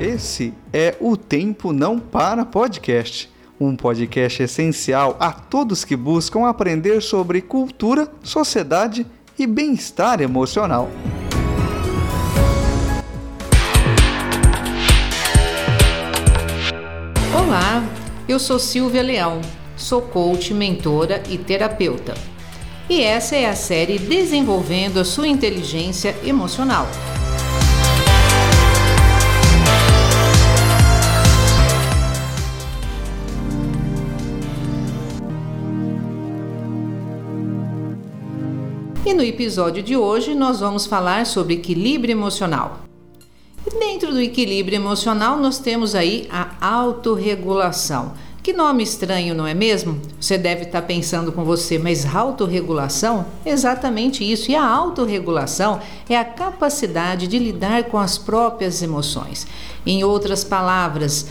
Esse é o Tempo Não Para Podcast, um podcast essencial a todos que buscam aprender sobre cultura, sociedade e bem-estar emocional. Olá, eu sou Silvia Leão, sou coach, mentora e terapeuta. E essa é a série Desenvolvendo a Sua Inteligência Emocional. E no episódio de hoje nós vamos falar sobre equilíbrio emocional. E dentro do equilíbrio emocional nós temos aí a autorregulação. Que nome estranho, não é mesmo? Você deve estar pensando com você, mas autorregulação? Exatamente isso. E a autorregulação é a capacidade de lidar com as próprias emoções. Em outras palavras,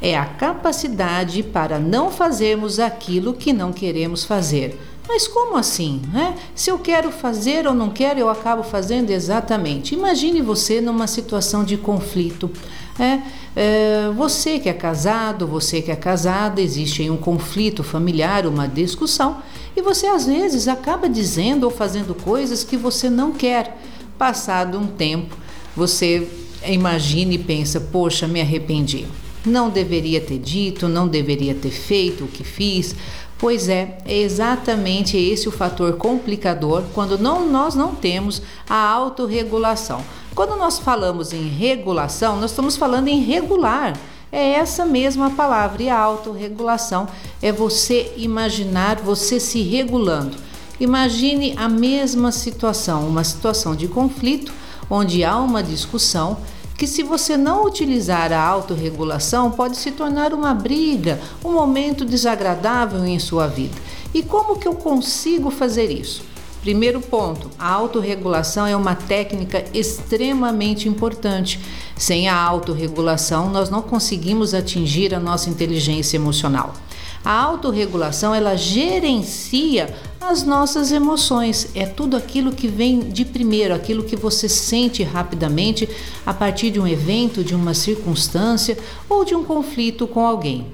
é a capacidade para não fazermos aquilo que não queremos fazer mas como assim? Né? Se eu quero fazer ou não quero, eu acabo fazendo exatamente. Imagine você numa situação de conflito. É, é, você que é casado, você que é casada, existe um conflito familiar, uma discussão, e você às vezes acaba dizendo ou fazendo coisas que você não quer. Passado um tempo, você imagina e pensa: poxa, me arrependi. Não deveria ter dito, não deveria ter feito o que fiz, Pois é, é exatamente esse o fator complicador quando não, nós não temos a autorregulação. Quando nós falamos em regulação, nós estamos falando em regular. É essa mesma palavra. E a autorregulação é você imaginar você se regulando. Imagine a mesma situação, uma situação de conflito, onde há uma discussão que se você não utilizar a autorregulação pode se tornar uma briga, um momento desagradável em sua vida. E como que eu consigo fazer isso? Primeiro ponto, a autorregulação é uma técnica extremamente importante. Sem a autorregulação, nós não conseguimos atingir a nossa inteligência emocional. A autorregulação ela gerencia as nossas emoções. É tudo aquilo que vem de primeiro, aquilo que você sente rapidamente a partir de um evento, de uma circunstância ou de um conflito com alguém.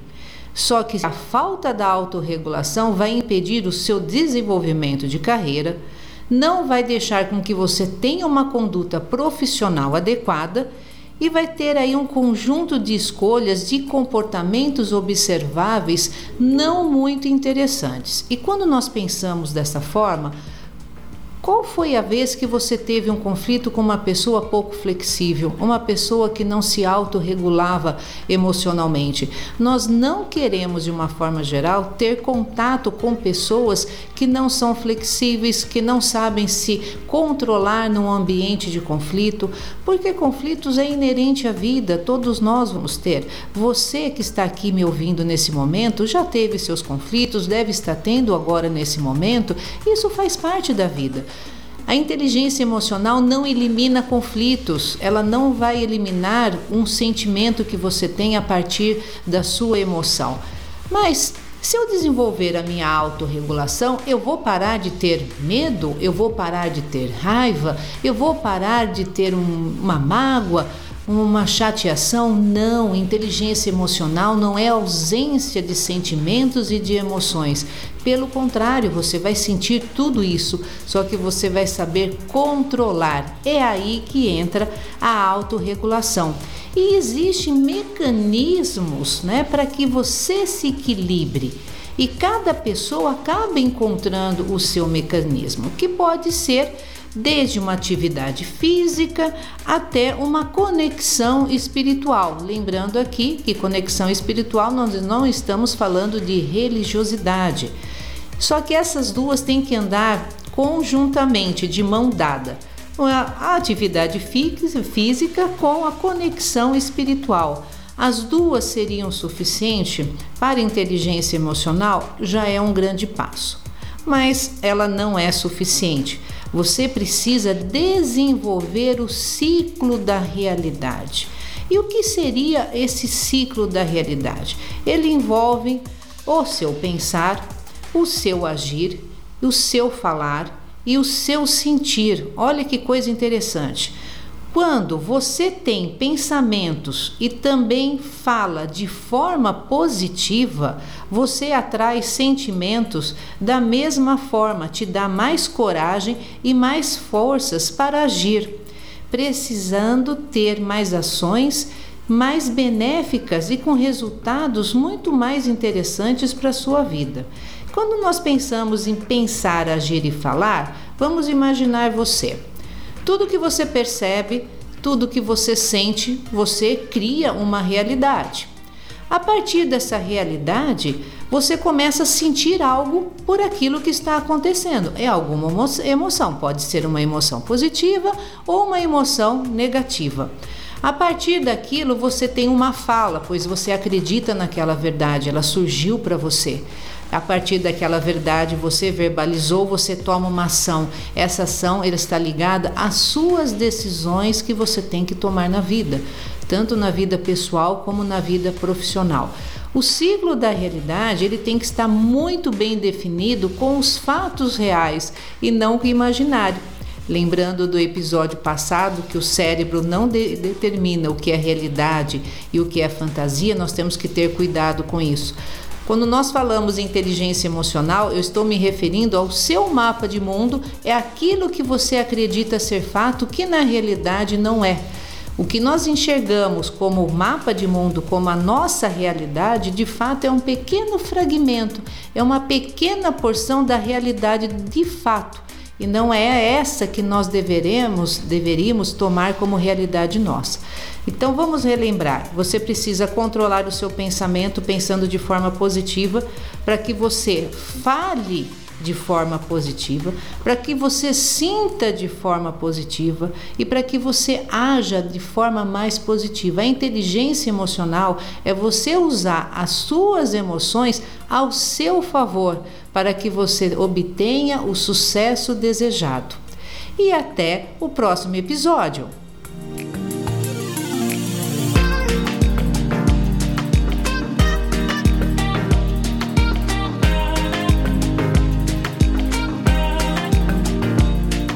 Só que a falta da autorregulação vai impedir o seu desenvolvimento de carreira, não vai deixar com que você tenha uma conduta profissional adequada e vai ter aí um conjunto de escolhas de comportamentos observáveis não muito interessantes. E quando nós pensamos dessa forma, qual foi a vez que você teve um conflito com uma pessoa pouco flexível, uma pessoa que não se autorregulava emocionalmente? Nós não queremos, de uma forma geral, ter contato com pessoas que não são flexíveis, que não sabem se controlar num ambiente de conflito, porque conflitos é inerente à vida, todos nós vamos ter. Você que está aqui me ouvindo nesse momento já teve seus conflitos, deve estar tendo agora nesse momento, isso faz parte da vida. A inteligência emocional não elimina conflitos, ela não vai eliminar um sentimento que você tem a partir da sua emoção. Mas se eu desenvolver a minha autorregulação, eu vou parar de ter medo, eu vou parar de ter raiva, eu vou parar de ter um, uma mágoa, uma chateação. Não, inteligência emocional não é ausência de sentimentos e de emoções. Pelo contrário, você vai sentir tudo isso, só que você vai saber controlar. É aí que entra a autorregulação. E existem mecanismos né, para que você se equilibre. E cada pessoa acaba encontrando o seu mecanismo, que pode ser desde uma atividade física até uma conexão espiritual. Lembrando aqui que conexão espiritual nós não estamos falando de religiosidade. Só que essas duas têm que andar conjuntamente, de mão dada. A atividade física com a conexão espiritual. As duas seriam suficiente para inteligência emocional, já é um grande passo. Mas ela não é suficiente. Você precisa desenvolver o ciclo da realidade. E o que seria esse ciclo da realidade? Ele envolve o seu pensar, o seu agir, o seu falar e o seu sentir. Olha que coisa interessante. Quando você tem pensamentos e também fala de forma positiva, você atrai sentimentos da mesma forma, te dá mais coragem e mais forças para agir, precisando ter mais ações mais benéficas e com resultados muito mais interessantes para a sua vida. Quando nós pensamos em pensar, agir e falar, vamos imaginar você. Tudo que você percebe, tudo que você sente, você cria uma realidade. A partir dessa realidade, você começa a sentir algo por aquilo que está acontecendo. É alguma emoção, pode ser uma emoção positiva ou uma emoção negativa. A partir daquilo, você tem uma fala, pois você acredita naquela verdade, ela surgiu para você. A partir daquela verdade, você verbalizou, você toma uma ação. Essa ação ela está ligada às suas decisões que você tem que tomar na vida, tanto na vida pessoal como na vida profissional. O ciclo da realidade ele tem que estar muito bem definido com os fatos reais e não com o imaginário. Lembrando do episódio passado que o cérebro não de determina o que é realidade e o que é fantasia, nós temos que ter cuidado com isso. Quando nós falamos em inteligência emocional, eu estou me referindo ao seu mapa de mundo, é aquilo que você acredita ser fato que na realidade não é. O que nós enxergamos como mapa de mundo, como a nossa realidade, de fato é um pequeno fragmento, é uma pequena porção da realidade de fato. E não é essa que nós deveremos, deveríamos tomar como realidade nossa. Então vamos relembrar: você precisa controlar o seu pensamento pensando de forma positiva para que você fale de forma positiva, para que você sinta de forma positiva e para que você haja de forma mais positiva. A inteligência emocional é você usar as suas emoções ao seu favor para que você obtenha o sucesso desejado. E até o próximo episódio.